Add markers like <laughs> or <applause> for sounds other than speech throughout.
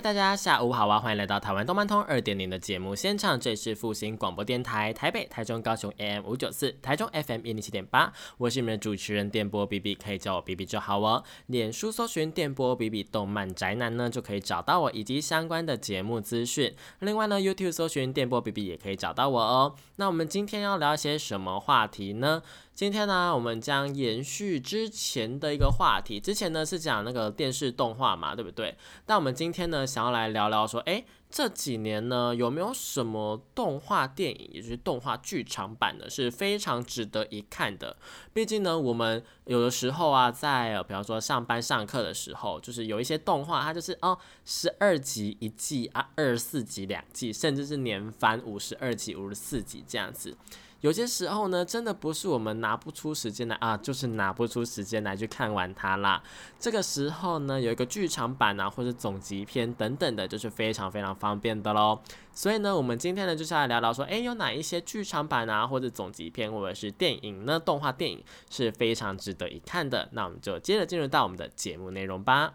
大家下午好啊！欢迎来到台湾动漫通二点零的节目现场，这里是复兴广播电台台北、台中、高雄 AM 五九四，台中 FM 一零七点八，我是你们的主持人电波 B B，可以叫我 B B 就好哦。脸书搜寻电波 B B 动漫宅男呢，就可以找到我以及相关的节目资讯。另外呢，YouTube 搜寻电波 B B 也可以找到我哦。那我们今天要聊些什么话题呢？今天呢，我们将延续之前的一个话题。之前呢是讲那个电视动画嘛，对不对？但我们今天呢，想要来聊聊说，诶，这几年呢，有没有什么动画电影，也就是动画剧场版的，是非常值得一看的？毕竟呢，我们有的时候啊，在比方说上班上课的时候，就是有一些动画，它就是哦，十二集一季啊，二十四集两季，甚至是年番五十二集、五十四集这样子。有些时候呢，真的不是我们拿不出时间来啊，就是拿不出时间来去看完它啦。这个时候呢，有一个剧场版啊，或者总集篇等等的，就是非常非常方便的喽。所以呢，我们今天呢，就是来聊聊说，诶，有哪一些剧场版啊，或者总集篇，或者是电影呢？动画电影是非常值得一看的。那我们就接着进入到我们的节目内容吧。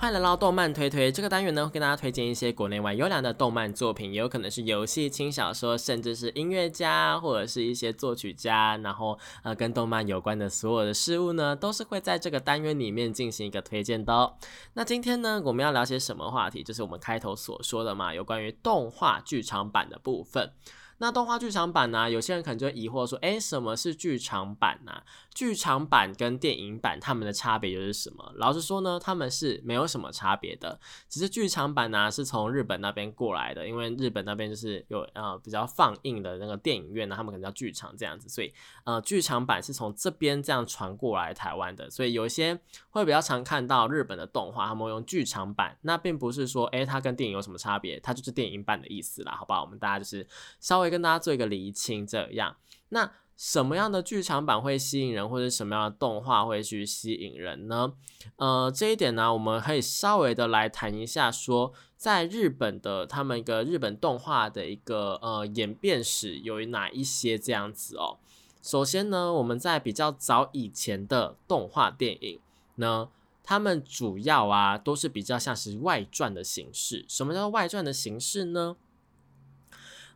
欢迎来到动漫推推这个单元呢，会跟大家推荐一些国内外优良的动漫作品，也有可能是游戏、轻小说，甚至是音乐家或者是一些作曲家，然后呃跟动漫有关的所有的事物呢，都是会在这个单元里面进行一个推荐的。那今天呢，我们要聊些什么话题？就是我们开头所说的嘛，有关于动画剧场版的部分。那动画剧场版呢？有些人可能就疑惑说：“哎，什么是剧场版呢？剧场版跟电影版它们的差别又是什么？”老实说呢，他们是没有什么差别的。只是剧场版呢是从日本那边过来的，因为日本那边就是有呃比较放映的那个电影院呢，他们可能叫剧场这样子，所以呃剧场版是从这边这样传过来台湾的。所以有一些会比较常看到日本的动画，他们用剧场版，那并不是说哎它跟电影有什么差别，它就是电影版的意思啦，好不好？我们大家就是稍微。跟大家做一个厘清，这样，那什么样的剧场版会吸引人，或者什么样的动画会去吸引人呢？呃，这一点呢，我们可以稍微的来谈一下，说在日本的他们一个日本动画的一个呃演变史有哪一些这样子哦。首先呢，我们在比较早以前的动画电影呢，他们主要啊都是比较像是外传的形式。什么叫外传的形式呢？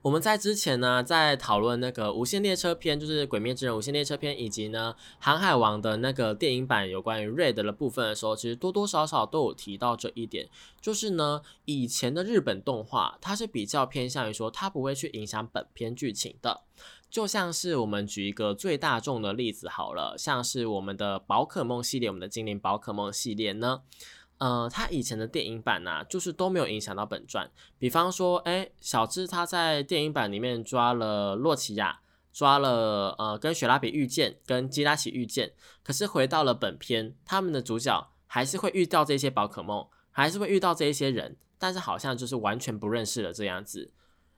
我们在之前呢，在讨论那个《无限列车篇》，就是《鬼灭之刃》《无限列车篇》，以及呢《航海王》的那个电影版有关于 Red 的部分的时候，其实多多少少都有提到这一点，就是呢，以前的日本动画它是比较偏向于说，它不会去影响本片剧情的，就像是我们举一个最大众的例子好了，像是我们的宝可梦系列，我们的精灵宝可梦系列呢。呃，他以前的电影版呢，就是都没有影响到本传。比方说，哎，小智他在电影版里面抓了洛奇亚，抓了呃跟雪拉比遇见，跟基拉奇遇见。可是回到了本片，他们的主角还是会遇到这些宝可梦，还是会遇到这一些人，但是好像就是完全不认识了这样子。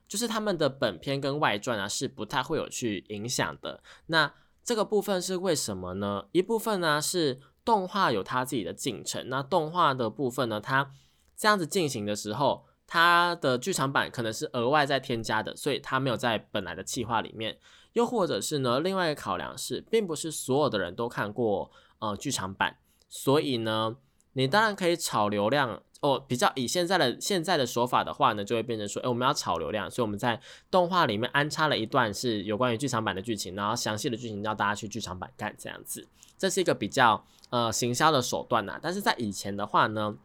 就是他们的本片跟外传啊，是不太会有去影响的。那这个部分是为什么呢？一部分呢是。动画有它自己的进程，那动画的部分呢？它这样子进行的时候，它的剧场版可能是额外再添加的，所以它没有在本来的计划里面。又或者是呢，另外一个考量是，并不是所有的人都看过呃剧场版，所以呢，你当然可以炒流量哦。比较以现在的现在的说法的话呢，就会变成说，哎，我们要炒流量，所以我们在动画里面安插了一段是有关于剧场版的剧情，然后详细的剧情要大家去剧场版看这样子，这是一个比较。呃，行销的手段呐，但是在以前的话呢，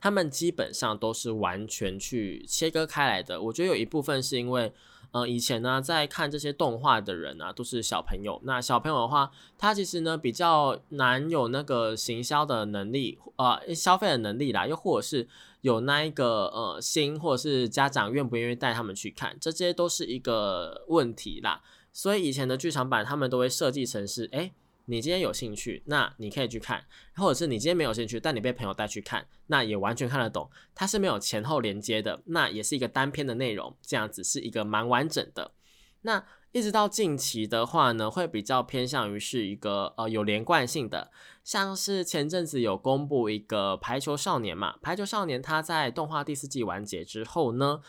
他们基本上都是完全去切割开来的。我觉得有一部分是因为，呃，以前呢，在看这些动画的人啊，都是小朋友。那小朋友的话，他其实呢比较难有那个行销的能力，呃，消费的能力啦，又或者是有那一个呃心，或者是家长愿不愿意带他们去看，这些都是一个问题啦。所以以前的剧场版他们都会设计成是，哎，你今天有兴趣，那你可以去看；或者是你今天没有兴趣，但你被朋友带去看，那也完全看得懂。它是没有前后连接的，那也是一个单篇的内容，这样子是一个蛮完整的。那一直到近期的话呢，会比较偏向于是一个呃有连贯性的，像是前阵子有公布一个《排球少年》嘛，《排球少年》它在动画第四季完结之后呢，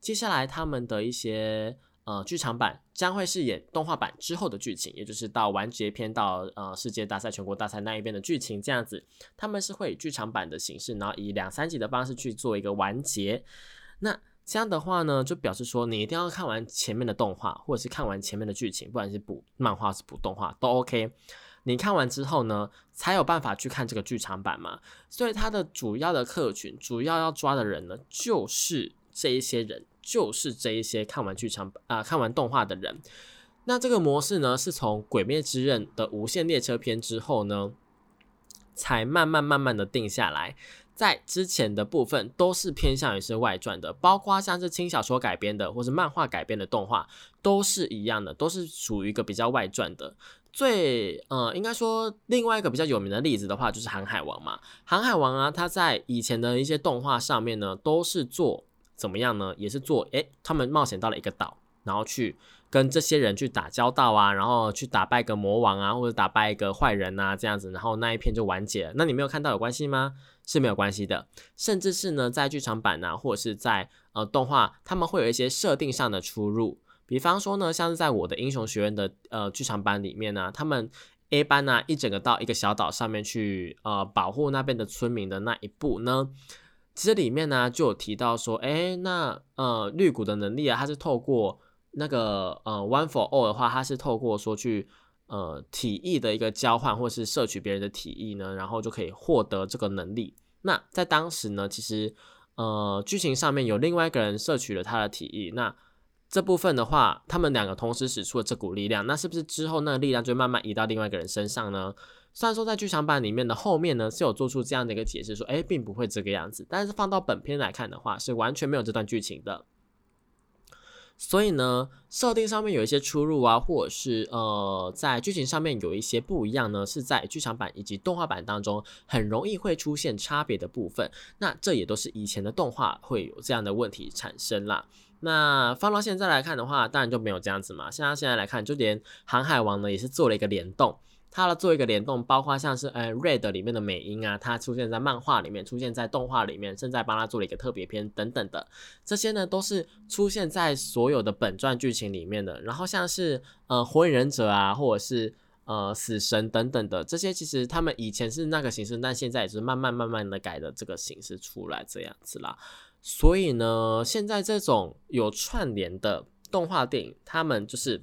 接下来他们的一些呃剧场版将会是演动画版之后的剧情，也就是到完结篇到呃世界大赛、全国大赛那一边的剧情这样子，他们是会以剧场版的形式，然后以两三集的方式去做一个完结，那。这样的话呢，就表示说你一定要看完前面的动画，或者是看完前面的剧情，不管是补漫画是补动画都 OK。你看完之后呢，才有办法去看这个剧场版嘛。所以它的主要的客群，主要要抓的人呢，就是这一些人，就是这一些看完剧场啊看完动画的人。那这个模式呢，是从《鬼灭之刃》的无限列车篇之后呢，才慢慢慢慢的定下来。在之前的部分都是偏向于是外传的，包括像是轻小说改编的或是漫画改编的动画，都是一样的，都是属于一个比较外传的。最呃，应该说另外一个比较有名的例子的话，就是《航海王》嘛，《航海王》啊，它在以前的一些动画上面呢，都是做怎么样呢？也是做，诶，他们冒险到了一个岛，然后去。跟这些人去打交道啊，然后去打败个魔王啊，或者打败一个坏人啊，这样子，然后那一篇就完结了。那你没有看到有关系吗？是没有关系的。甚至是呢，在剧场版呢，或者是在呃动画，他们会有一些设定上的出入。比方说呢，像是在我的英雄学院的呃剧场版里面呢，他们 A 班呢一整个到一个小岛上面去呃保护那边的村民的那一步呢，其实里面呢就有提到说，哎，那呃绿谷的能力啊，它是透过。那个呃，One for All 的话，它是透过说去呃体液的一个交换，或是摄取别人的体液呢，然后就可以获得这个能力。那在当时呢，其实呃剧情上面有另外一个人摄取了他的体液，那这部分的话，他们两个同时使出了这股力量，那是不是之后那个力量就慢慢移到另外一个人身上呢？虽然说在剧场版里面的后面呢是有做出这样的一个解释，说哎并不会这个样子，但是放到本片来看的话，是完全没有这段剧情的。所以呢，设定上面有一些出入啊，或者是呃，在剧情上面有一些不一样呢，是在剧场版以及动画版当中很容易会出现差别的部分。那这也都是以前的动画会有这样的问题产生啦。那放到现在来看的话，当然就没有这样子嘛。像现在来看，就连航海王呢也是做了一个联动。它的做一个联动，包括像是呃 Red 里面的美音啊，它出现在漫画里面，出现在动画里面，正在帮他做了一个特别篇等等的，这些呢都是出现在所有的本传剧情里面的。然后像是呃火影忍者啊，或者是呃死神等等的这些，其实他们以前是那个形式，但现在也是慢慢慢慢的改的这个形式出来这样子啦。所以呢，现在这种有串联的动画电影，他们就是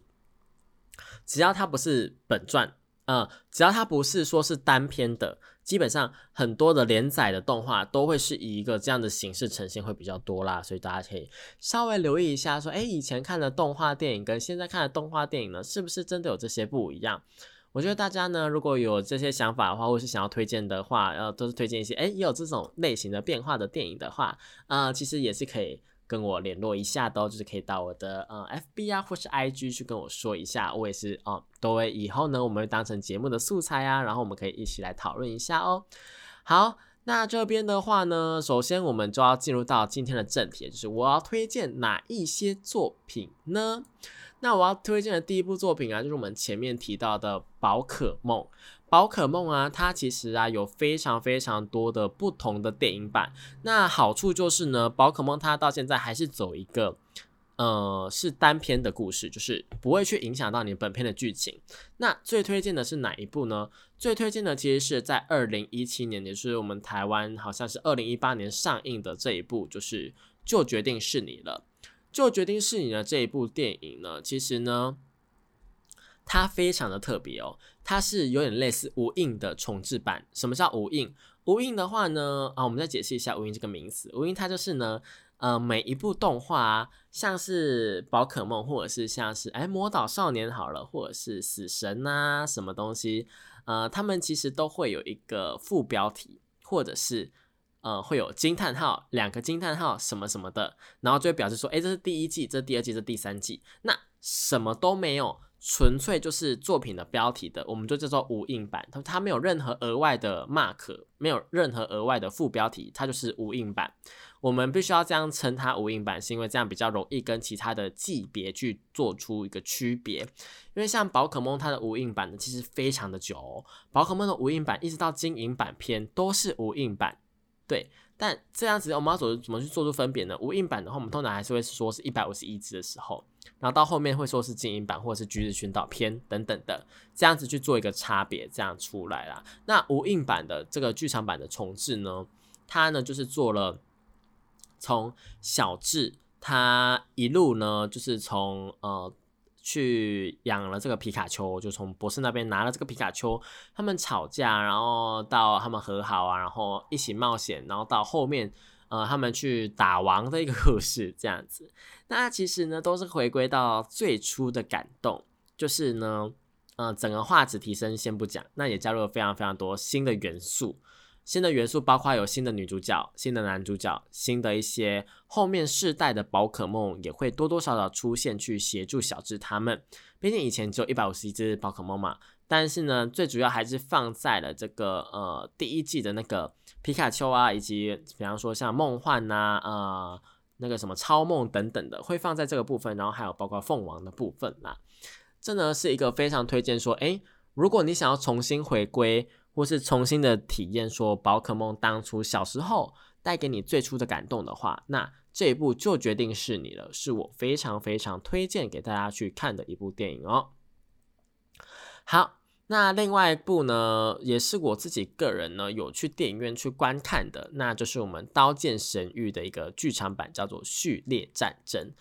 只要它不是本传。呃，只要它不是说是单篇的，基本上很多的连载的动画都会是以一个这样的形式呈现会比较多啦，所以大家可以稍微留意一下，说，哎，以前看的动画电影跟现在看的动画电影呢，是不是真的有这些不一样？我觉得大家呢，如果有这些想法的话，或是想要推荐的话，呃，都是推荐一些，哎，也有这种类型的变化的电影的话，呃，其实也是可以。跟我联络一下都就是可以到我的呃 FB 啊或是 IG 去跟我说一下，我也是哦，都会以后呢我们会当成节目的素材啊，然后我们可以一起来讨论一下哦。好，那这边的话呢，首先我们就要进入到今天的正题，就是我要推荐哪一些作品呢？那我要推荐的第一部作品啊，就是我们前面提到的宝可梦。宝可梦啊，它其实啊有非常非常多的不同的电影版。那好处就是呢，宝可梦它到现在还是走一个，呃，是单篇的故事，就是不会去影响到你本片的剧情。那最推荐的是哪一部呢？最推荐的其实是在二零一七年，也就是我们台湾好像是二零一八年上映的这一部，就是《就决定是你了》。《就决定是你了》这一部电影呢，其实呢。它非常的特别哦，它是有点类似无印的重置版。什么叫无印？无印的话呢，啊，我们再解释一下无印这个名词。无印它就是呢，呃，每一部动画，像是宝可梦，或者是像是哎魔导少年好了，或者是死神啊什么东西，呃，他们其实都会有一个副标题，或者是呃会有惊叹号，两个惊叹号什么什么的，然后就会表示说，哎，这是第一季，这第二季，这第三季。那什么都没有，纯粹就是作品的标题的，我们就叫做无印版，它它没有任何额外的 mark，没有任何额外的副标题，它就是无印版。我们必须要这样称它无印版，是因为这样比较容易跟其他的季别去做出一个区别。因为像宝可梦它的无印版呢，其实非常的久，宝可梦的无印版一直到金银版篇都是无印版，对。但这样子我们要怎怎么去做出分别呢？无印版的话，我们通常还是会说是一百五十一只的时候，然后到后面会说是金银版或者是橘子群岛篇等等的，这样子去做一个差别，这样出来啦。那无印版的这个剧场版的重置呢，它呢就是做了。从小智他一路呢，就是从呃去养了这个皮卡丘，就从博士那边拿了这个皮卡丘，他们吵架，然后到他们和好啊，然后一起冒险，然后到后面呃他们去打王的一个故事这样子。那其实呢都是回归到最初的感动，就是呢呃整个画质提升先不讲，那也加入了非常非常多新的元素。新的元素包括有新的女主角、新的男主角、新的一些后面世代的宝可梦也会多多少少出现去协助小智他们。毕竟以前只有一百五十一只宝可梦嘛，但是呢，最主要还是放在了这个呃第一季的那个皮卡丘啊，以及比方说像梦幻呐、呃那个什么超梦等等的，会放在这个部分，然后还有包括凤凰的部分啦。这呢是一个非常推荐说，诶，如果你想要重新回归。或是重新的体验，说宝可梦当初小时候带给你最初的感动的话，那这一部就决定是你了，是我非常非常推荐给大家去看的一部电影哦。好，那另外一部呢，也是我自己个人呢有去电影院去观看的，那就是我们《刀剑神域》的一个剧场版，叫做《序列战争》。《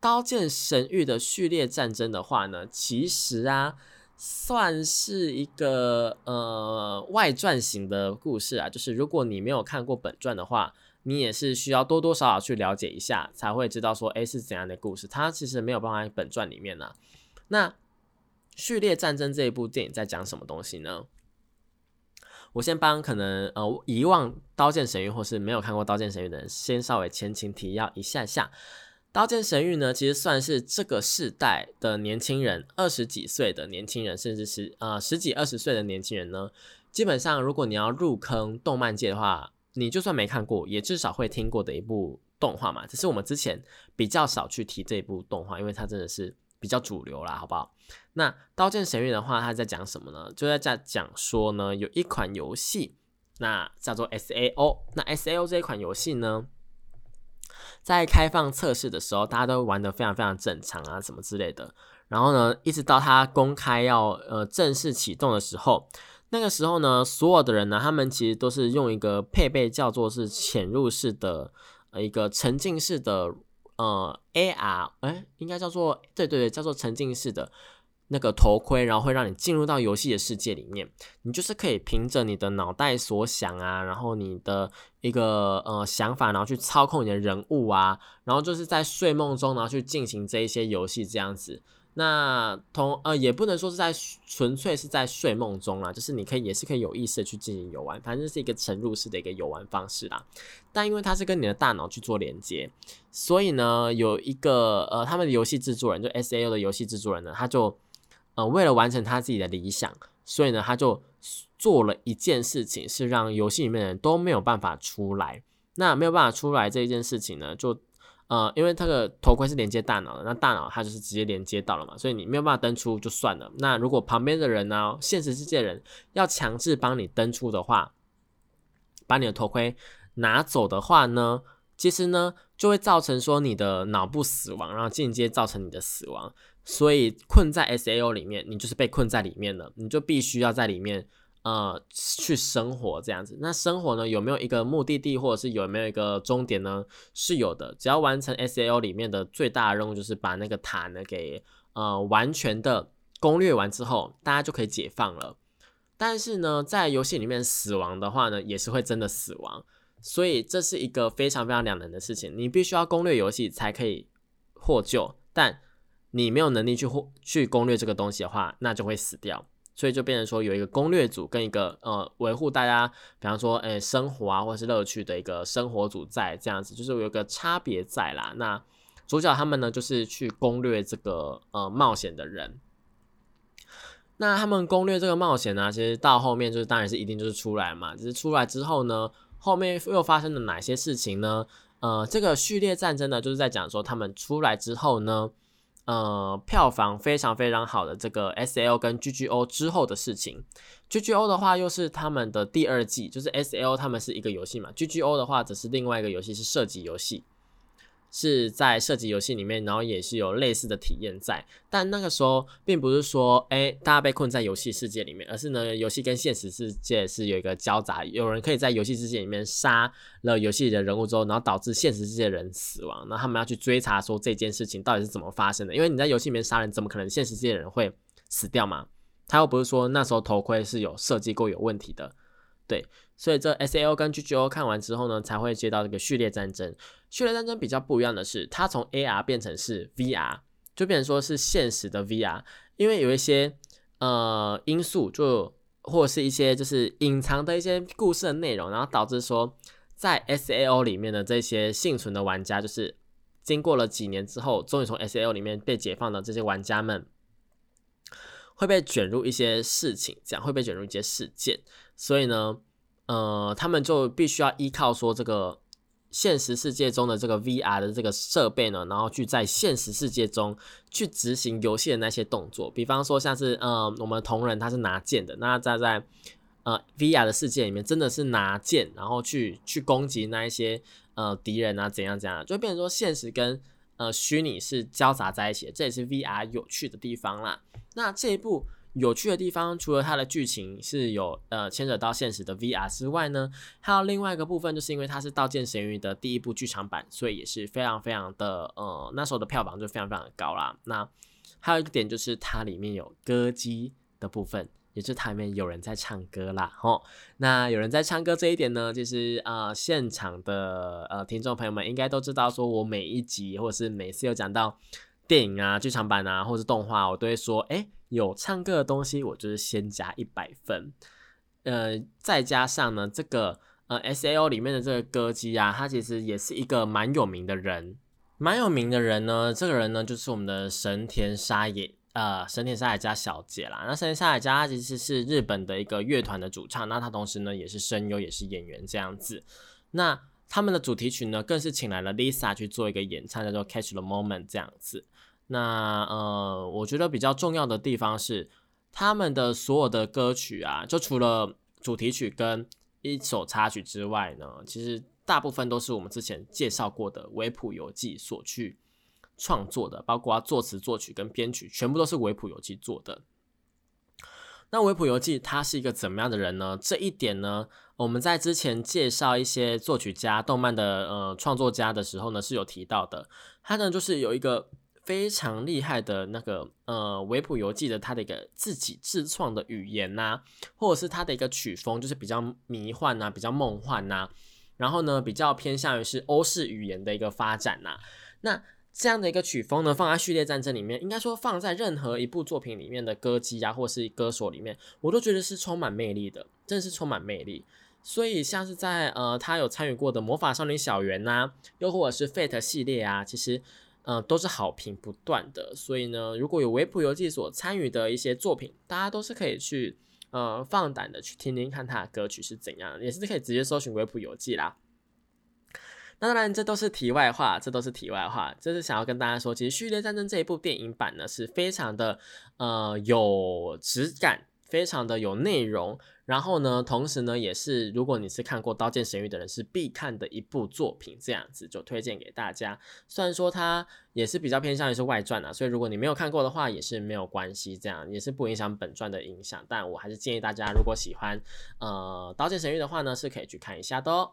刀剑神域》的《序列战争》的话呢，其实啊。算是一个呃外传型的故事啊，就是如果你没有看过本传的话，你也是需要多多少少去了解一下，才会知道说，哎，是怎样的故事。它其实没有办法在本传里面呢。那序列战争这一部电影在讲什么东西呢？我先帮可能呃遗忘刀剑神域或是没有看过刀剑神域的人，先稍微前情提要一下下。《刀剑神域》呢，其实算是这个世代的年轻人，二十几岁的年轻人，甚至是呃十几二十岁的年轻人呢。基本上，如果你要入坑动漫界的话，你就算没看过，也至少会听过的一部动画嘛。只是我们之前比较少去提这一部动画，因为它真的是比较主流啦，好不好？那《刀剑神域》的话，它在讲什么呢？就在在讲说呢，有一款游戏，那叫做 S A O。那 S A O 这一款游戏呢？在开放测试的时候，大家都玩的非常非常正常啊，什么之类的。然后呢，一直到它公开要呃正式启动的时候，那个时候呢，所有的人呢，他们其实都是用一个配备叫做是潜入式的呃一个沉浸式的呃 AR，哎，应该叫做对对对，叫做沉浸式的。那个头盔，然后会让你进入到游戏的世界里面，你就是可以凭着你的脑袋所想啊，然后你的一个呃想法，然后去操控你的人物啊，然后就是在睡梦中，然后去进行这一些游戏这样子。那同呃也不能说是在纯粹是在睡梦中啦，就是你可以也是可以有意识的去进行游玩，反正是一个沉入式的一个游玩方式啦。但因为它是跟你的大脑去做连接，所以呢，有一个呃他们的游戏制作人就 S A O 的游戏制作人呢，他就。呃，为了完成他自己的理想，所以呢，他就做了一件事情，是让游戏里面的人都没有办法出来。那没有办法出来这一件事情呢，就呃，因为他的头盔是连接大脑的，那大脑它就是直接连接到了嘛，所以你没有办法登出就算了。那如果旁边的人呢，现实世界人要强制帮你登出的话，把你的头盔拿走的话呢，其实呢，就会造成说你的脑部死亡，然后间接造成你的死亡。所以困在 S A O 里面，你就是被困在里面了，你就必须要在里面呃去生活这样子。那生活呢有没有一个目的地，或者是有没有一个终点呢？是有的，只要完成 S A O 里面的最大的任务，就是把那个塔呢给呃完全的攻略完之后，大家就可以解放了。但是呢，在游戏里面死亡的话呢，也是会真的死亡。所以这是一个非常非常两难的事情，你必须要攻略游戏才可以获救，但。你没有能力去去攻略这个东西的话，那就会死掉。所以就变成说有一个攻略组跟一个呃维护大家，比方说诶生活啊或者是乐趣的一个生活组在这样子，就是有一个差别在啦。那主角他们呢就是去攻略这个呃冒险的人。那他们攻略这个冒险呢，其实到后面就是当然是一定就是出来嘛。只是出来之后呢，后面又发生了哪些事情呢？呃，这个序列战争呢，就是在讲说他们出来之后呢，呃，票房非常非常好的这个 S L 跟 G G O 之后的事情。G G O 的话又是他们的第二季，就是 S L 他们是一个游戏嘛，G G O 的话则是另外一个游戏，是射击游戏。是在射击游戏里面，然后也是有类似的体验在，但那个时候并不是说，哎，大家被困在游戏世界里面，而是呢，游戏跟现实世界是有一个交杂，有人可以在游戏世界里面杀了游戏里的人物之后，然后导致现实世界人死亡，那他们要去追查说这件事情到底是怎么发生的，因为你在游戏里面杀人，怎么可能现实世界的人会死掉嘛？他又不是说那时候头盔是有设计过有问题的，对。所以这 S A O 跟 G G O 看完之后呢，才会接到这个序列战争。序列战争比较不一样的是，它从 A R 变成是 V R，就变成说是现实的 V R。因为有一些呃因素，就或者是一些就是隐藏的一些故事的内容，然后导致说在 S A O 里面的这些幸存的玩家，就是经过了几年之后，终于从 S A O 里面被解放的这些玩家们，会被卷入一些事情，这样会被卷入一些事件。所以呢。呃，他们就必须要依靠说这个现实世界中的这个 VR 的这个设备呢，然后去在现实世界中去执行游戏的那些动作。比方说像是呃，我们同仁他是拿剑的，那在在呃 VR 的世界里面真的是拿剑，然后去去攻击那一些呃敌人啊，怎样怎样，就变成说现实跟呃虚拟是交杂在一起，这也是 VR 有趣的地方啦。那这一部。有趣的地方，除了它的剧情是有呃牵扯到现实的 VR 之外呢，还有另外一个部分，就是因为它是《刀剑神域》的第一部剧场版，所以也是非常非常的呃那时候的票房就非常非常的高啦。那还有一个点就是它里面有歌姬的部分，也就是它里面有人在唱歌啦。吼，那有人在唱歌这一点呢，就是呃现场的呃听众朋友们应该都知道，说我每一集或者是每次有讲到电影啊、剧场版啊，或是动画，我都会说，哎。有唱歌的东西，我就是先加一百分，呃，再加上呢，这个呃 S A O 里面的这个歌姬啊，他其实也是一个蛮有名的人，蛮有名的人呢。这个人呢，就是我们的神田沙也，呃，神田沙也加小姐啦。那神田沙也加其实是日本的一个乐团的主唱，那她同时呢也是声优，也是演员这样子。那他们的主题曲呢，更是请来了 Lisa 去做一个演唱，叫做 Catch the Moment 这样子。那呃，我觉得比较重要的地方是，他们的所有的歌曲啊，就除了主题曲跟一首插曲之外呢，其实大部分都是我们之前介绍过的维普游记所去创作的，包括作词、作曲跟编曲，全部都是维普游记做的。那维普游记他是一个怎么样的人呢？这一点呢，我们在之前介绍一些作曲家、动漫的呃创作家的时候呢，是有提到的。他呢，就是有一个。非常厉害的那个呃维普游记的他的一个自己自创的语言呐，或者是他的一个曲风，就是比较迷幻呐，比较梦幻呐，然后呢比较偏向于是欧式语言的一个发展呐。那这样的一个曲风呢，放在序列战争里面，应该说放在任何一部作品里面的歌姬啊，或是歌手里面，我都觉得是充满魅力的，真的是充满魅力。所以像是在呃他有参与过的魔法少女小圆呐，又或者是 Fate 系列啊，其实。嗯，都是好评不断的，所以呢，如果有维普游记所参与的一些作品，大家都是可以去呃放胆的去听听看他的歌曲是怎样，也是可以直接搜寻维普游记啦。那当然，这都是题外话，这都是题外话，这是想要跟大家说，其实《序列战争》这一部电影版呢，是非常的呃有质感。非常的有内容，然后呢，同时呢，也是如果你是看过《刀剑神域》的人，是必看的一部作品，这样子就推荐给大家。虽然说它也是比较偏向于是外传啊，所以如果你没有看过的话，也是没有关系，这样也是不影响本传的影响。但我还是建议大家，如果喜欢呃《刀剑神域》的话呢，是可以去看一下的哦。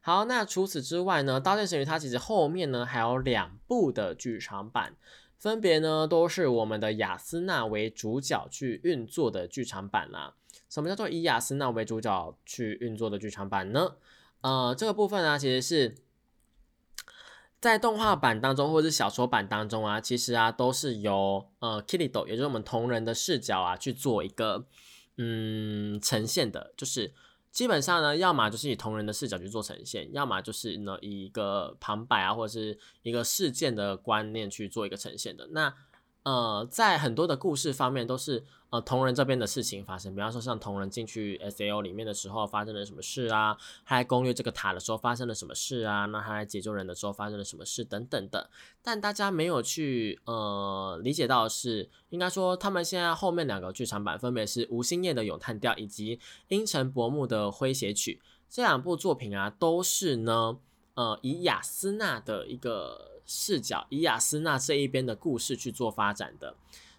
好，那除此之外呢，《刀剑神域》它其实后面呢还有两部的剧场版。分别呢都是我们的雅斯娜为主角去运作的剧场版啦。什么叫做以雅斯娜为主角去运作的剧场版呢？呃，这个部分呢其实是在动画版当中或者是小说版当中啊，其实啊都是由呃 Kirido，也就是我们同人的视角啊去做一个嗯呈现的，就是基本上呢，要么就是以同人的视角去做呈现，要么就是呢以一个旁白啊或者是一个事件的观念去做一个呈现的。那呃，在很多的故事方面都是呃同人这边的事情发生，比方说像同人进去 S A O 里面的时候发生了什么事啊，他来攻略这个塔的时候发生了什么事啊，那他来解救人的时候发生了什么事等等的。但大家没有去呃理解到的是，应该说他们现在后面两个剧场版分别是吴兴业的咏叹调以及阴沉薄暮的诙谐曲这两部作品啊，都是呢呃以雅斯娜的一个。视角以雅斯娜这一边的故事去做发展的，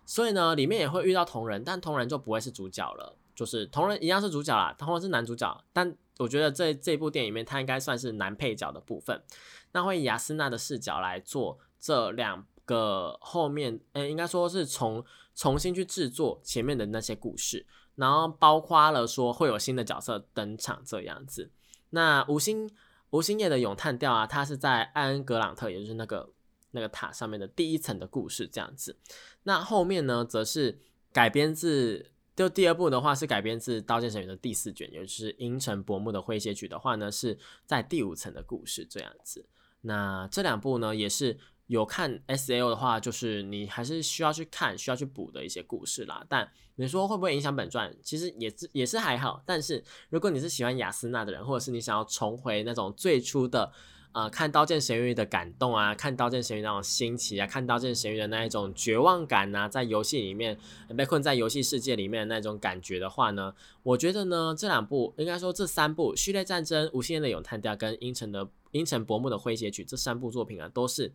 所以呢，里面也会遇到同人，但同人就不会是主角了，就是同人一样是主角啦，同人是男主角，但我觉得这这部电影里面他应该算是男配角的部分，那会以雅斯娜的视角来做这两个后面，嗯，应该说是重重新去制作前面的那些故事，然后包括了说会有新的角色登场这样子，那五星。吴兴业的咏叹调啊，它是在艾恩格朗特，也就是那个那个塔上面的第一层的故事这样子。那后面呢，则是改编自，就第二部的话是改编自《刀剑神域》的第四卷，也就是阴沉薄暮的诙谐曲的话呢，是在第五层的故事这样子。那这两部呢，也是。有看 S L 的话，就是你还是需要去看、需要去补的一些故事啦。但你说会不会影响本传？其实也是也是还好。但是如果你是喜欢雅斯娜的人，或者是你想要重回那种最初的呃看《刀剑神域》的感动啊，看《刀剑神域》那种新奇啊，看《刀剑神域》的那一种绝望感呐，在游戏里面被困在游戏世界里面的那种感觉的话呢，我觉得呢这两部应该说这三部《序列战争》、《无限的咏叹调》跟《阴沉的阴沉薄暮的诙谐曲》这三部作品啊，都是。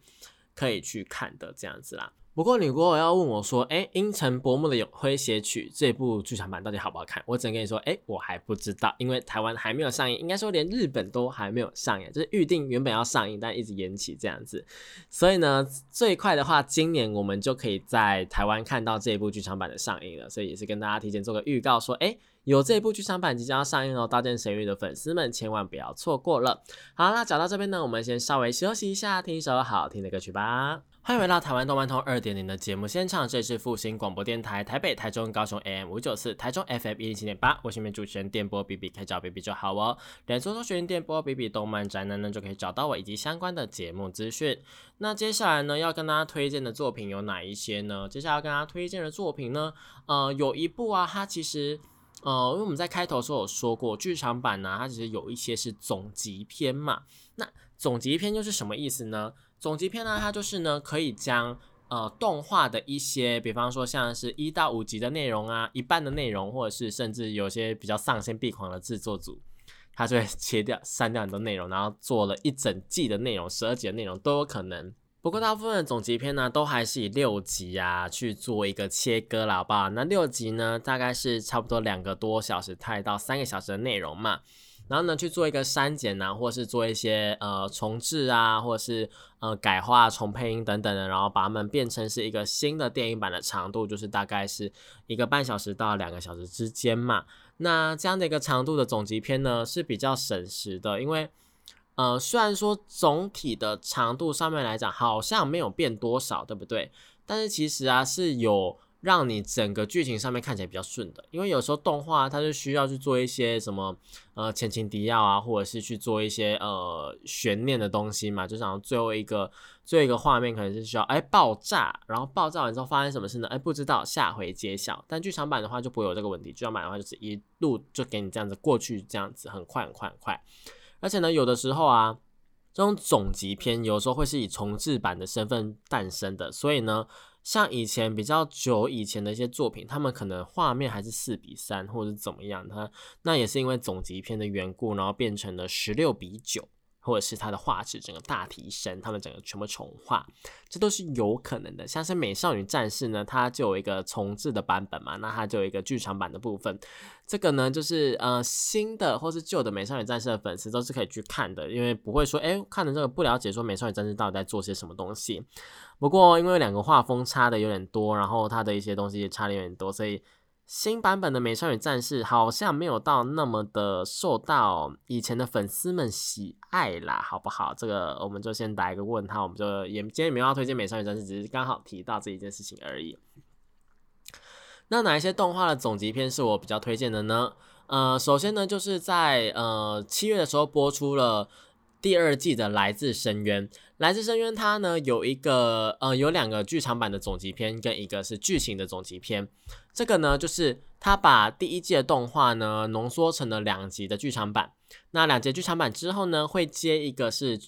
可以去看的这样子啦。不过你如果要问我说，哎，《阴沉薄暮的诙谐曲》这部剧场版到底好不好看？我只能跟你说，哎，我还不知道，因为台湾还没有上映，应该说连日本都还没有上映，就是预定原本要上映，但一直延期这样子。所以呢，最快的话，今年我们就可以在台湾看到这一部剧场版的上映了。所以也是跟大家提前做个预告，说，哎。有这部剧场版即将要上映哦，《刀剑神域》的粉丝们千万不要错过了。好，那讲到这边呢，我们先稍微休息一下，听一首好听的歌曲吧。欢迎回到台湾动漫通二点零的节目现场，这里是复兴广播电台台北、台中、高雄 AM 五九四，台中 FM 一零七点八。我是你们主持人电波 B B，可以找 B B 就好哦。连搜搜寻电波 B B 动漫宅男呢，就可以找到我以及相关的节目资讯。那接下来呢，要跟大家推荐的作品有哪一些呢？接下来要跟大家推荐的作品呢，呃，有一部啊，它其实。呃，因为我们在开头时候有说过，剧场版呢，它其实有一些是总集篇嘛。那总集篇又是什么意思呢？总集篇呢，它就是呢，可以将呃动画的一些，比方说像是一到五集的内容啊，一半的内容，或者是甚至有些比较丧心病狂的制作组，他就会切掉、删掉很多内容，然后做了一整季的内容，十二集的内容都有可能。不过大部分的总集篇呢，都还是以六集啊去做一个切割了，好不好？那六集呢，大概是差不多两个多小时，太到三个小时的内容嘛。然后呢，去做一个删减啊，或是做一些呃重置啊，或者是呃改画、重配音等等的，然后把它们变成是一个新的电影版的长度，就是大概是一个半小时到两个小时之间嘛。那这样的一个长度的总集篇呢，是比较省时的，因为。呃，虽然说总体的长度上面来讲好像没有变多少，对不对？但是其实啊是有让你整个剧情上面看起来比较顺的，因为有时候动画它是需要去做一些什么呃前情提要啊，或者是去做一些呃悬念的东西嘛，就像最后一个最后一个画面可能是需要哎爆炸，然后爆炸完之后发生什么事呢？哎不知道，下回揭晓。但剧场版的话就不会有这个问题，剧场版的话就是一路就给你这样子过去，这样子很快很快很快。而且呢，有的时候啊，这种总集篇有时候会是以重制版的身份诞生的，所以呢，像以前比较久以前的一些作品，他们可能画面还是四比三或者怎么样，它那也是因为总集篇的缘故，然后变成了十六比九。或者是它的画质整个大提升，他们整个全部重画，这都是有可能的。像是《美少女战士》呢，它就有一个重置的版本嘛，那它就有一个剧场版的部分。这个呢，就是呃新的或是旧的《美少女战士》的粉丝都是可以去看的，因为不会说哎看了这个不了解说《美少女战士》到底在做些什么东西。不过因为两个画风差的有点多，然后它的一些东西也差的有点多，所以新版本的美少女战士好像没有到那么的受到以前的粉丝们喜爱啦，好不好？这个我们就先打一个问号，我们就也今天没有要推荐美少女战士，只是刚好提到这一件事情而已。那哪一些动画的总集片是我比较推荐的呢？呃，首先呢，就是在呃七月的时候播出了第二季的《来自深渊》。《来自深渊》它呢有一个呃有两个剧场版的总集篇，跟一个是剧情的总集篇。这个呢就是它把第一季的动画呢浓缩成了两集的剧场版。那两集剧场版之后呢，会接一个是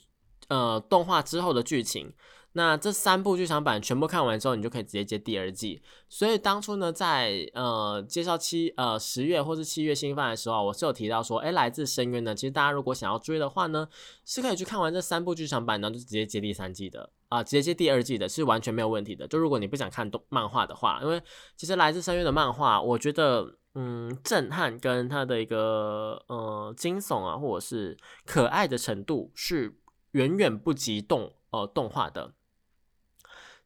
呃动画之后的剧情。那这三部剧场版全部看完之后，你就可以直接接第二季。所以当初呢，在呃介绍七呃十月或是七月新番的时候，我是有提到说，哎，来自深渊呢，其实大家如果想要追的话呢，是可以去看完这三部剧场版，然后就直接接第三季的啊，直接接第二季的，是完全没有问题的。就如果你不想看动漫画的话，因为其实来自深渊的漫画，我觉得嗯震撼跟它的一个呃惊悚啊，或者是可爱的程度是远远不及动呃动画的。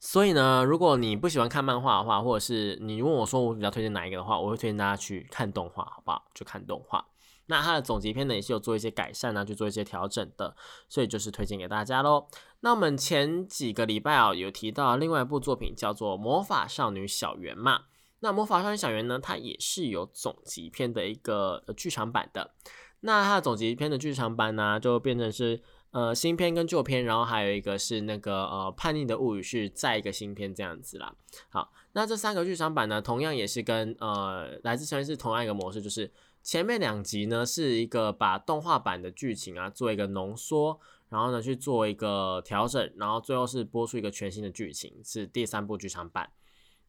所以呢，如果你不喜欢看漫画的话，或者是你问我说我比较推荐哪一个的话，我会推荐大家去看动画，好不好？就看动画。那它的总集篇呢也是有做一些改善啊，去做一些调整的，所以就是推荐给大家喽。那我们前几个礼拜啊有提到另外一部作品叫做《魔法少女小圆》嘛。那《魔法少女小圆》呢，它也是有总集篇的一个剧场版的。那它的总集篇的剧场版呢，就变成是。呃，新片跟旧片，然后还有一个是那个呃叛逆的物语是再一个新片这样子啦。好，那这三个剧场版呢，同样也是跟呃来自深渊是同样一个模式，就是前面两集呢是一个把动画版的剧情啊做一个浓缩，然后呢去做一个调整，然后最后是播出一个全新的剧情，是第三部剧场版。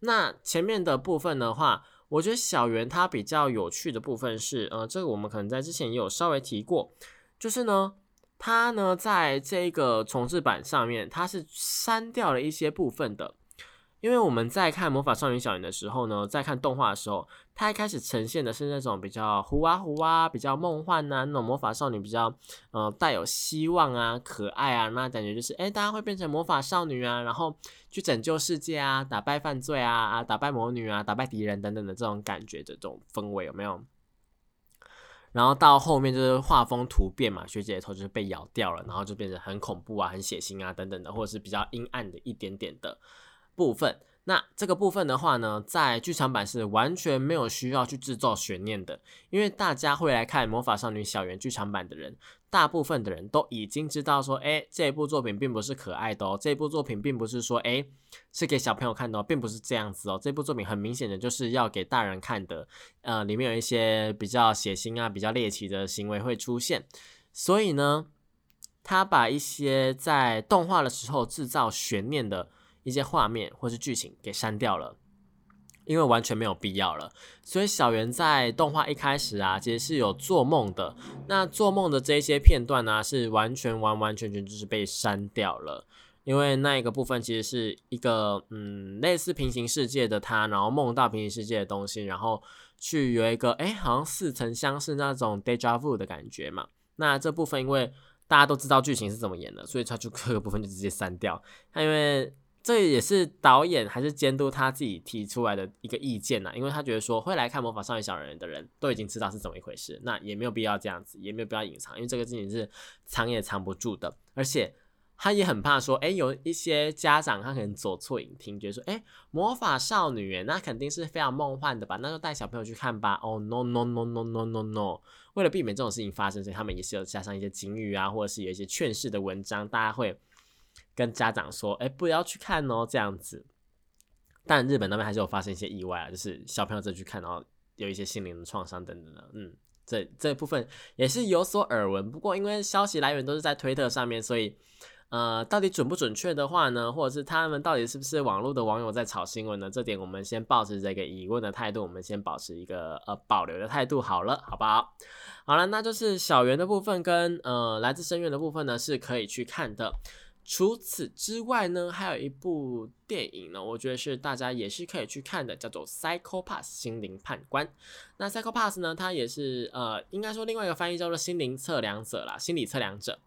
那前面的部分的话，我觉得小圆它比较有趣的部分是，呃，这个我们可能在之前也有稍微提过，就是呢。它呢，在这个重置版上面，它是删掉了一些部分的。因为我们在看《魔法少女小圆》的时候呢，在看动画的时候，它一开始呈现的是那种比较糊啊糊啊，比较梦幻呐，那种魔法少女比较呃带有希望啊、可爱啊，那感觉就是哎，大家会变成魔法少女啊，然后去拯救世界啊，打败犯罪啊啊，打败魔女啊，打败敌人等等的这种感觉的这种氛围有没有？然后到后面就是画风突变嘛，学姐的头就是被咬掉了，然后就变成很恐怖啊、很血腥啊等等的，或者是比较阴暗的一点点的部分。那这个部分的话呢，在剧场版是完全没有需要去制造悬念的，因为大家会来看《魔法少女小圆》剧场版的人。大部分的人都已经知道说，哎，这部作品并不是可爱的哦，这部作品并不是说，哎，是给小朋友看的哦，并不是这样子哦。这部作品很明显的就是要给大人看的，呃，里面有一些比较血腥啊、比较猎奇的行为会出现，所以呢，他把一些在动画的时候制造悬念的一些画面或是剧情给删掉了。因为完全没有必要了，所以小圆在动画一开始啊，其实是有做梦的。那做梦的这些片段呢，是完全完完全全就是被删掉了。因为那一个部分其实是一个嗯类似平行世界的他，然后梦到平行世界的东西，然后去有一个哎好像似曾相识那种 deja vu 的感觉嘛。那这部分因为大家都知道剧情是怎么演的，所以他就 <laughs> 各个部分就直接删掉。他因为这也是导演还是监督他自己提出来的一个意见呐，因为他觉得说会来看《魔法少女小人》的人都已经知道是怎么一回事，那也没有必要这样子，也没有必要隐藏，因为这个事情是藏也藏不住的。而且他也很怕说，哎，有一些家长他可能走错影厅，觉得说，哎，魔法少女，那肯定是非常梦幻的吧？那就带小朋友去看吧。哦，no no no no no no no，为了避免这种事情发生，所以他们也是有加上一些警语啊，或者是有一些劝世的文章，大家会。跟家长说，哎，不要去看哦，这样子。但日本那边还是有发生一些意外啊，就是小朋友再去看，然后有一些心灵的创伤等等的。嗯，这这部分也是有所耳闻。不过因为消息来源都是在推特上面，所以呃，到底准不准确的话呢，或者是他们到底是不是网络的网友在炒新闻呢？这点我们先保持这个疑问的态度，我们先保持一个呃保留的态度好了，好不好？好了，那就是小圆的部分跟呃来自深渊的部分呢，是可以去看的。除此之外呢，还有一部电影呢，我觉得是大家也是可以去看的，叫做《Psycho Pass》心灵判官。那《Psycho Pass》呢，它也是呃，应该说另外一个翻译叫做心灵测量者啦，心理测量者。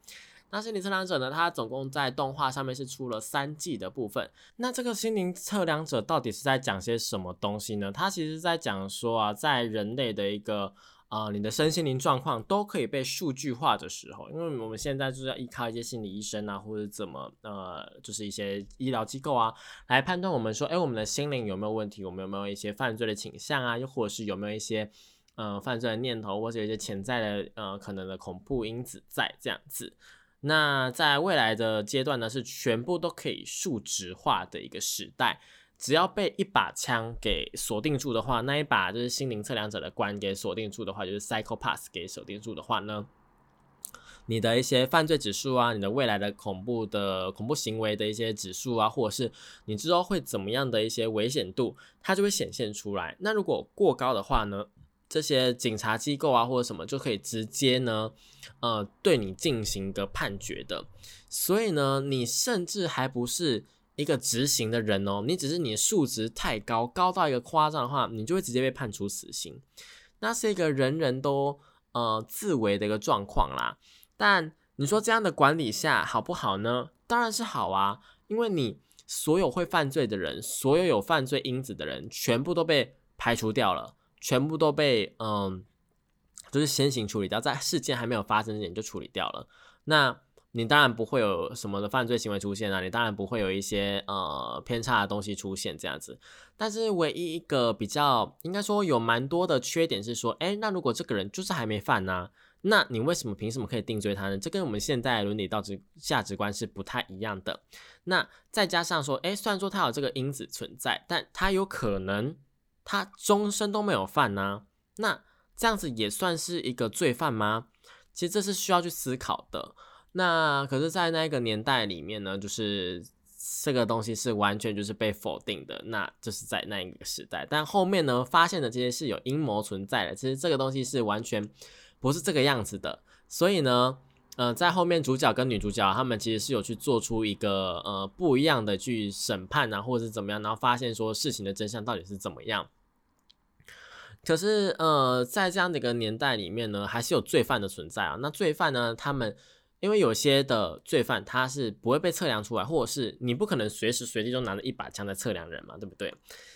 那心理测量者呢，它总共在动画上面是出了三季的部分。那这个心灵测量者到底是在讲些什么东西呢？它其实在讲说啊，在人类的一个呃，你的身心灵状况都可以被数据化的时候，因为我们现在就是要依靠一些心理医生啊，或者怎么呃，就是一些医疗机构啊，来判断我们说，哎，我们的心灵有没有问题，我们有没有一些犯罪的倾向啊，又或者是有没有一些呃犯罪的念头，或者一些潜在的呃可能的恐怖因子在这样子。那在未来的阶段呢，是全部都可以数值化的一个时代。只要被一把枪给锁定住的话，那一把就是心灵测量者的关给锁定住的话，就是 Psychopath 给锁定住的话呢，你的一些犯罪指数啊，你的未来的恐怖的恐怖行为的一些指数啊，或者是你之后会怎么样的一些危险度，它就会显现出来。那如果过高的话呢，这些警察机构啊或者什么就可以直接呢，呃，对你进行一个判决的。所以呢，你甚至还不是。一个执行的人哦，你只是你的数值太高，高到一个夸张的话，你就会直接被判处死刑。那是一个人人都呃自为的一个状况啦。但你说这样的管理下好不好呢？当然是好啊，因为你所有会犯罪的人，所有有犯罪因子的人，全部都被排除掉了，全部都被嗯，就是先行处理掉，在事件还没有发生之前就处理掉了。那你当然不会有什么的犯罪行为出现啊，你当然不会有一些呃偏差的东西出现这样子。但是唯一一个比较应该说有蛮多的缺点是说，哎，那如果这个人就是还没犯呢，那你为什么凭什么可以定罪他呢？这跟我们现在伦理道德价值观是不太一样的。那再加上说，哎，虽然说他有这个因子存在，但他有可能他终身都没有犯呢，那这样子也算是一个罪犯吗？其实这是需要去思考的。那可是，在那个年代里面呢，就是这个东西是完全就是被否定的。那就是在那一个时代，但后面呢，发现的这些是有阴谋存在的。其实这个东西是完全不是这个样子的。所以呢，呃，在后面主角跟女主角他们其实是有去做出一个呃不一样的去审判啊，或者是怎么样，然后发现说事情的真相到底是怎么样。可是呃，在这样的一个年代里面呢，还是有罪犯的存在啊。那罪犯呢，他们。因为有些的罪犯他是不会被测量出来，或者是你不可能随时随地都拿着一把枪在测量人嘛，对不对？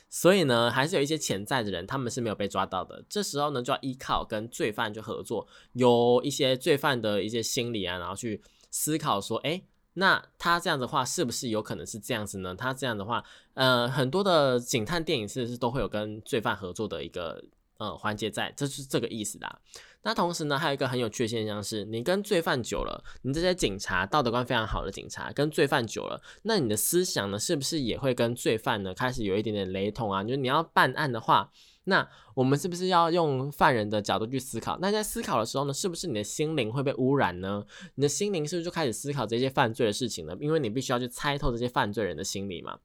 所以呢，还是有一些潜在的人，他们是没有被抓到的。这时候呢，就要依靠跟罪犯去合作，有一些罪犯的一些心理啊，然后去思考说，哎，那他这样的话是不是有可能是这样子呢？他这样的话，呃，很多的警探电影是是都会有跟罪犯合作的一个呃环节在，这是这个意思的。那同时呢，还有一个很有趣的现象是，你跟罪犯久了，你这些警察道德观非常好的警察跟罪犯久了，那你的思想呢，是不是也会跟罪犯呢开始有一点点雷同啊？就是你要办案的话，那我们是不是要用犯人的角度去思考？那在思考的时候呢，是不是你的心灵会被污染呢？你的心灵是不是就开始思考这些犯罪的事情呢？因为你必须要去猜透这些犯罪人的心理嘛，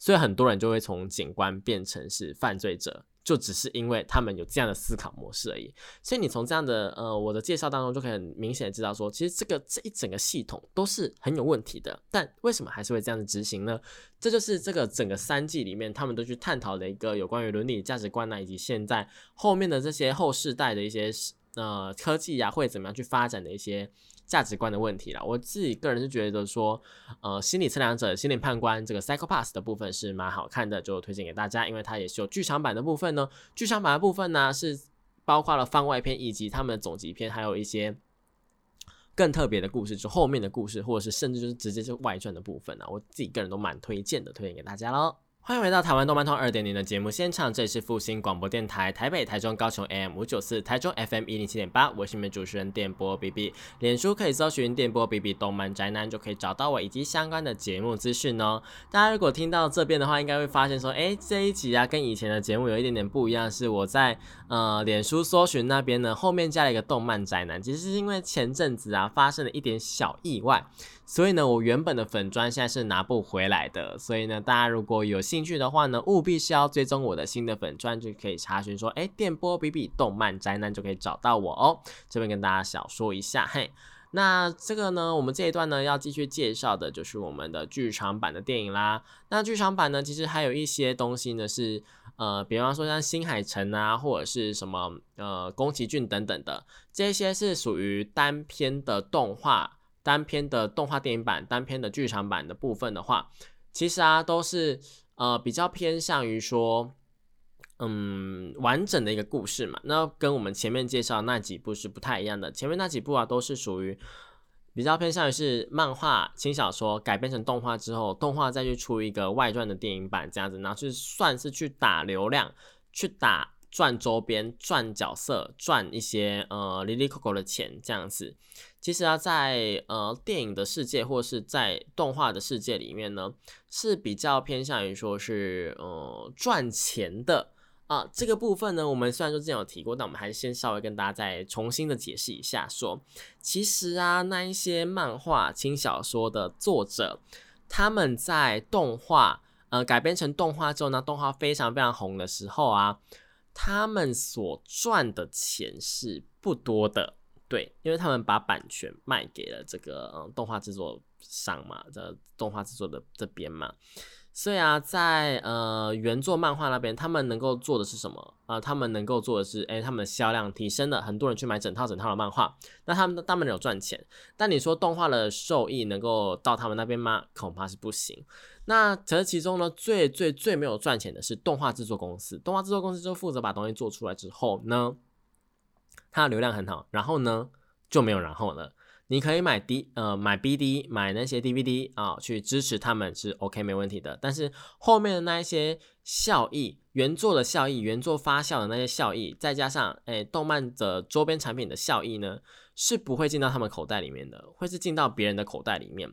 所以很多人就会从警官变成是犯罪者。就只是因为他们有这样的思考模式而已，所以你从这样的呃我的介绍当中就可以很明显的知道说，其实这个这一整个系统都是很有问题的。但为什么还是会这样子执行呢？这就是这个整个三季里面他们都去探讨的一个有关于伦理价值观呢，以及现在后面的这些后世代的一些呃科技呀会怎么样去发展的一些。价值观的问题了，我自己个人是觉得说，呃，心理测量者、心理判官这个 Psychopath 的部分是蛮好看的，就推荐给大家，因为它也是有剧场版的部分呢。剧场版的部分呢是包括了番外篇以及他们的总集篇，还有一些更特别的故事，就后面的故事，或者是甚至就是直接就外传的部分呢。我自己个人都蛮推荐的，推荐给大家喽。欢迎回到台湾动漫通二点零的节目现场，这里是复兴广播电台台北、台中、高雄 AM 五九四，台中 FM 一零七点八，我是你们主持人电波 B B，脸书可以搜寻电波 B B 动漫宅男就可以找到我以及相关的节目资讯哦。大家如果听到这边的话，应该会发现说，哎，这一集啊跟以前的节目有一点点不一样，是我在呃脸书搜寻那边呢后面加了一个动漫宅男，其实是因为前阵子啊发生了一点小意外。所以呢，我原本的粉砖现在是拿不回来的。所以呢，大家如果有兴趣的话呢，务必是要追踪我的新的粉砖，就可以查询说，哎，电波比比动漫宅男就可以找到我哦。这边跟大家小说一下，嘿，那这个呢，我们这一段呢要继续介绍的就是我们的剧场版的电影啦。那剧场版呢，其实还有一些东西呢是，呃，比方说像新海诚啊，或者是什么呃宫崎骏等等的，这些是属于单篇的动画。单篇的动画电影版、单篇的剧场版的部分的话，其实啊都是呃比较偏向于说。嗯，完整的一个故事嘛，那跟我们前面介绍那几部是不太一样的。前面那几部啊，都是属于比较偏向于是漫画、轻小说改编成动画之后，动画再去出一个外传的电影版这样子，然后去算是去打流量，去打赚周边、赚角色、赚一些呃 Lily Coco 的钱这样子。其实啊，在呃电影的世界或是在动画的世界里面呢，是比较偏向于说是呃赚钱的。啊，这个部分呢，我们虽然说之前有提过，但我们还是先稍微跟大家再重新的解释一下，说其实啊，那一些漫画、轻小说的作者，他们在动画呃改编成动画之后呢，动画非常非常红的时候啊，他们所赚的钱是不多的，对，因为他们把版权卖给了这个嗯动画制作商嘛，这动画制作的这边嘛。所以啊，在呃原作漫画那边，他们能够做的是什么啊？他们能够做的是，哎，他们的销量提升了，很多人去买整套整套的漫画，那他们他们有赚钱。但你说动画的受益能够到他们那边吗？恐怕是不行。那这其中呢，最最最没有赚钱的是动画制作公司。动画制作公司就负责把东西做出来之后呢，它的流量很好，然后呢就没有然后了。你可以买 D 呃买 BD 买那些 DVD 啊，去支持他们是 OK 没问题的。但是后面的那一些效益，原作的效益，原作发酵的那些效益，再加上诶动漫的周边产品的效益呢，是不会进到他们口袋里面的，会是进到别人的口袋里面。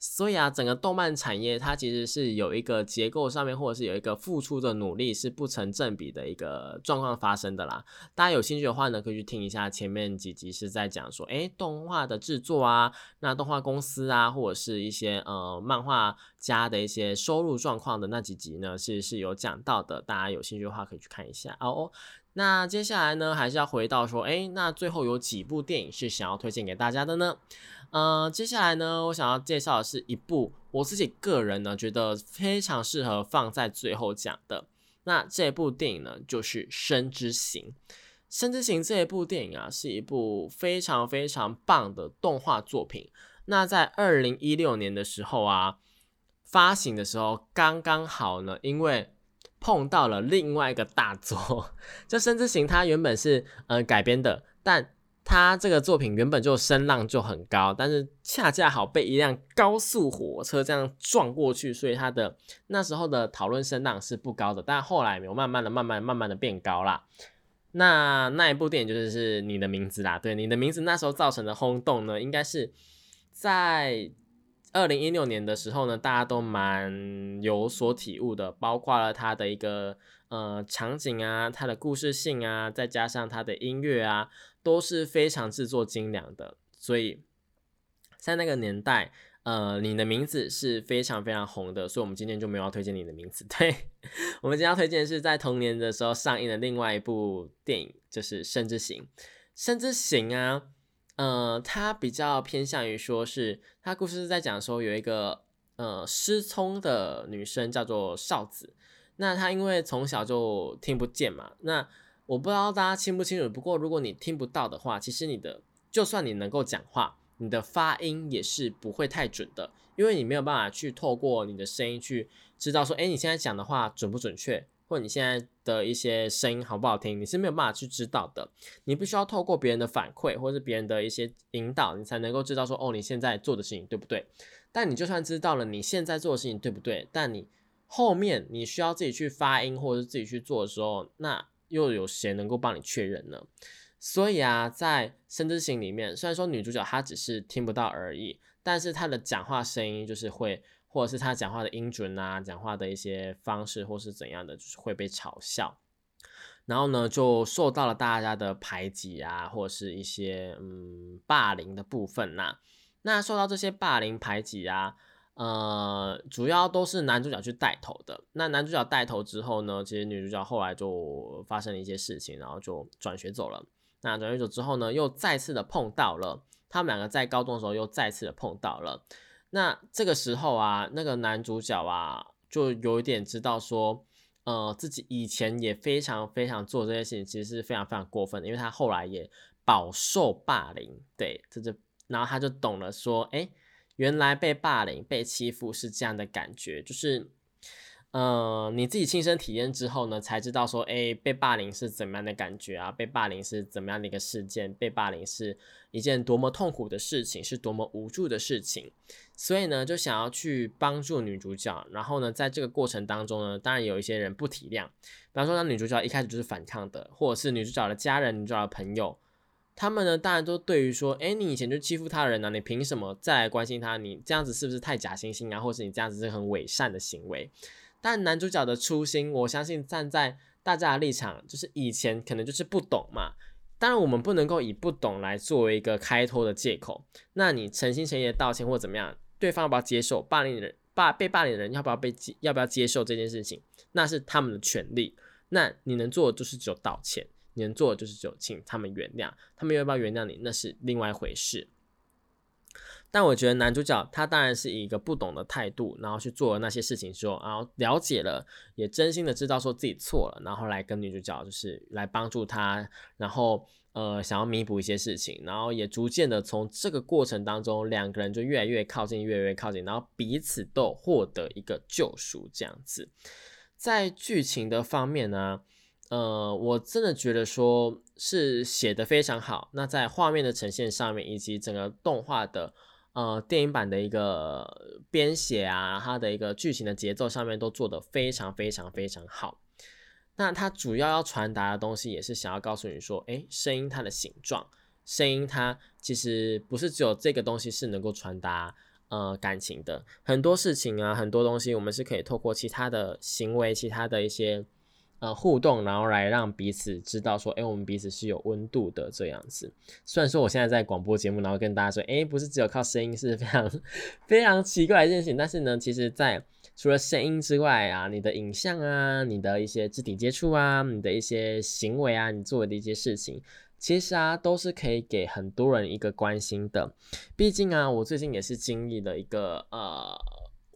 所以啊，整个动漫产业它其实是有一个结构上面，或者是有一个付出的努力是不成正比的一个状况发生的啦。大家有兴趣的话呢，可以去听一下前面几集是在讲说，诶，动画的制作啊，那动画公司啊，或者是一些呃漫画家的一些收入状况的那几集呢，是是有讲到的。大家有兴趣的话可以去看一下哦。那接下来呢，还是要回到说，诶，那最后有几部电影是想要推荐给大家的呢？呃，接下来呢，我想要介绍的是一部我自己个人呢觉得非常适合放在最后讲的。那这部电影呢，就是《生之行》。《生之行》这一部电影啊，是一部非常非常棒的动画作品。那在二零一六年的时候啊，发行的时候刚刚好呢，因为碰到了另外一个大作，<laughs> 这《生之行》它原本是呃改编的，但他这个作品原本就声浪就很高，但是恰恰好被一辆高速火车这样撞过去，所以他的那时候的讨论声浪是不高的。但后来有慢慢的、慢慢、慢慢的变高啦。那那一部电影就是是你的名字啦，对，你的名字那时候造成的轰动呢，应该是在二零一六年的时候呢，大家都蛮有所体悟的，包括了他的一个呃场景啊，他的故事性啊，再加上他的音乐啊。都是非常制作精良的，所以在那个年代，呃，你的名字是非常非常红的，所以我们今天就没有要推荐你的名字。<laughs> 对我们今天要推荐是在同年的时候上映的另外一部电影，就是《生之行》。《生之行》啊，呃，它比较偏向于说是它故事是在讲说有一个呃失聪的女生叫做少子，那她因为从小就听不见嘛，那我不知道大家清不清楚，不过如果你听不到的话，其实你的就算你能够讲话，你的发音也是不会太准的，因为你没有办法去透过你的声音去知道说，哎，你现在讲的话准不准确，或你现在的一些声音好不好听，你是没有办法去知道的。你必须要透过别人的反馈，或者是别人的一些引导，你才能够知道说，哦，你现在做的事情对不对？但你就算知道了你现在做的事情对不对，但你后面你需要自己去发音或者是自己去做的时候，那又有谁能够帮你确认呢？所以啊，在《生之行》里面，虽然说女主角她只是听不到而已，但是她的讲话声音就是会，或者是她讲话的音准啊，讲话的一些方式或是怎样的，就是会被嘲笑，然后呢，就受到了大家的排挤啊，或者是一些嗯霸凌的部分呐。那受到这些霸凌排挤啊。呃，主要都是男主角去带头的。那男主角带头之后呢，其实女主角后来就发生了一些事情，然后就转学走了。那转学走之后呢，又再次的碰到了他们两个在高中的时候又再次的碰到了。那这个时候啊，那个男主角啊，就有一点知道说，呃，自己以前也非常非常做这些事情，其实是非常非常过分的，因为他后来也饱受霸凌。对，这就然后他就懂了，说，哎，原来被霸凌、被欺负是这样的感觉，就是。呃，你自己亲身体验之后呢，才知道说，哎，被霸凌是怎么样的感觉啊？被霸凌是怎么样的一个事件？被霸凌是一件多么痛苦的事情，是多么无助的事情。所以呢，就想要去帮助女主角。然后呢，在这个过程当中呢，当然有一些人不体谅，比方说，那女主角一开始就是反抗的，或者是女主角的家人、女主角的朋友，他们呢，当然都对于说，哎，你以前就欺负他人呢，你凭什么再来关心他？你这样子是不是太假惺惺啊？或是你这样子是很伪善的行为？但男主角的初心，我相信站在大家的立场，就是以前可能就是不懂嘛。当然，我们不能够以不懂来作为一个开脱的借口。那你诚心诚意的道歉或怎么样，对方要不要接受？霸凌的人霸被霸凌的人要不要被接？要不要接受这件事情？那是他们的权利。那你能做的就是只有道歉，能做的就是就请他们原谅。他们要不要原谅你，那是另外一回事。但我觉得男主角他当然是以一个不懂的态度，然后去做了那些事情之后，然后了解了，也真心的知道说自己错了，然后来跟女主角就是来帮助他，然后呃想要弥补一些事情，然后也逐渐的从这个过程当中，两个人就越来越靠近，越来越靠近，然后彼此都获得一个救赎这样子。在剧情的方面呢，呃，我真的觉得说是写的非常好。那在画面的呈现上面，以及整个动画的。呃，电影版的一个编写啊，它的一个剧情的节奏上面都做得非常非常非常好。那它主要要传达的东西，也是想要告诉你说，诶，声音它的形状，声音它其实不是只有这个东西是能够传达呃感情的，很多事情啊，很多东西我们是可以透过其他的行为，其他的一些。呃，互动，然后来让彼此知道说，哎，我们彼此是有温度的这样子。虽然说我现在在广播节目，然后跟大家说，哎，不是只有靠声音是非常非常奇怪一件事情。但是呢，其实，在除了声音之外啊，你的影像啊，你的一些肢体接触啊，你的一些行为啊，你做的一些事情，其实啊，都是可以给很多人一个关心的。毕竟啊，我最近也是经历了一个呃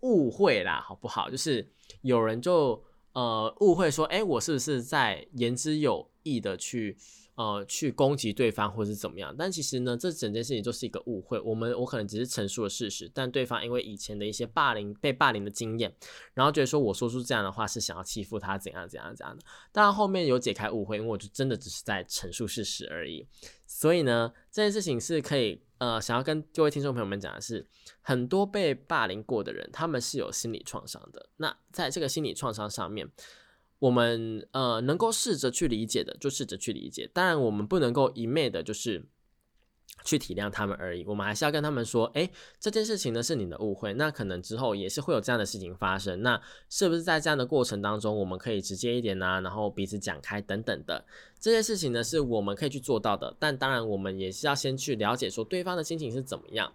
误会啦，好不好？就是有人就。呃，误会说，哎，我是不是在言之有意的去，呃，去攻击对方，或是怎么样？但其实呢，这整件事情就是一个误会。我们我可能只是陈述了事实，但对方因为以前的一些霸凌、被霸凌的经验，然后觉得说我说出这样的话是想要欺负他，怎样怎样怎样的。当然后面有解开误会，因为我就真的只是在陈述事实而已。所以呢，这件事情是可以。呃，想要跟各位听众朋友们讲的是，很多被霸凌过的人，他们是有心理创伤的。那在这个心理创伤上面，我们呃能够试着去理解的，就试着去理解。当然，我们不能够一昧的，就是。去体谅他们而已，我们还是要跟他们说，哎，这件事情呢是你的误会，那可能之后也是会有这样的事情发生，那是不是在这样的过程当中，我们可以直接一点呢？然后彼此讲开等等的这些事情呢，是我们可以去做到的。但当然，我们也是要先去了解说对方的心情是怎么样。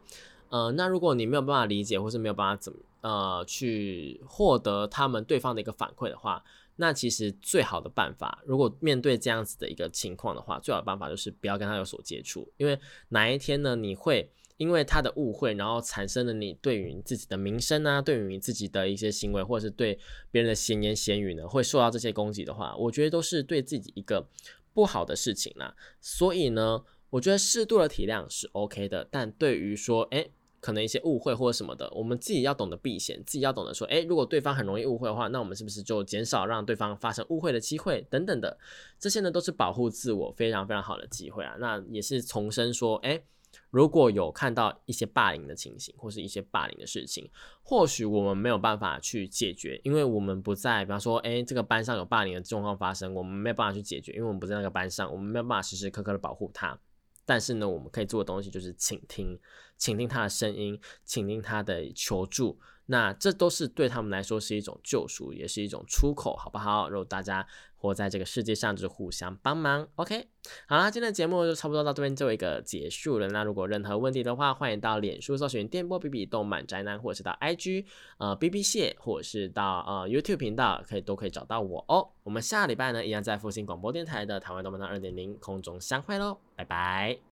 呃，那如果你没有办法理解，或是没有办法怎么呃去获得他们对方的一个反馈的话。那其实最好的办法，如果面对这样子的一个情况的话，最好的办法就是不要跟他有所接触，因为哪一天呢，你会因为他的误会，然后产生了你对于自己的名声啊，对于你自己的一些行为，或者是对别人的闲言闲语呢，会受到这些攻击的话，我觉得都是对自己一个不好的事情啦。所以呢，我觉得适度的体谅是 OK 的，但对于说，哎。可能一些误会或者什么的，我们自己要懂得避嫌，自己要懂得说，诶，如果对方很容易误会的话，那我们是不是就减少让对方发生误会的机会等等的，这些呢都是保护自我非常非常好的机会啊。那也是重申说，诶，如果有看到一些霸凌的情形或是一些霸凌的事情，或许我们没有办法去解决，因为我们不在，比方说，诶，这个班上有霸凌的状况发生，我们没有办法去解决，因为我们不在那个班上，我们没有办法时时刻刻的保护他。但是呢，我们可以做的东西就是倾听，倾听他的声音，倾听他的求助。那这都是对他们来说是一种救赎，也是一种出口，好不好？如果大家活在这个世界上，就互相帮忙。OK，好啦，今天的节目就差不多到这边做一个结束了。那如果任何问题的话，欢迎到脸书搜寻电波比比动漫宅男，或者是到 IG 呃 B B 蟹，或者是到呃 YouTube 频道，可以都可以找到我哦。我们下礼拜呢，一样在复兴广播电台的台湾动漫二点零空中相会喽，拜拜。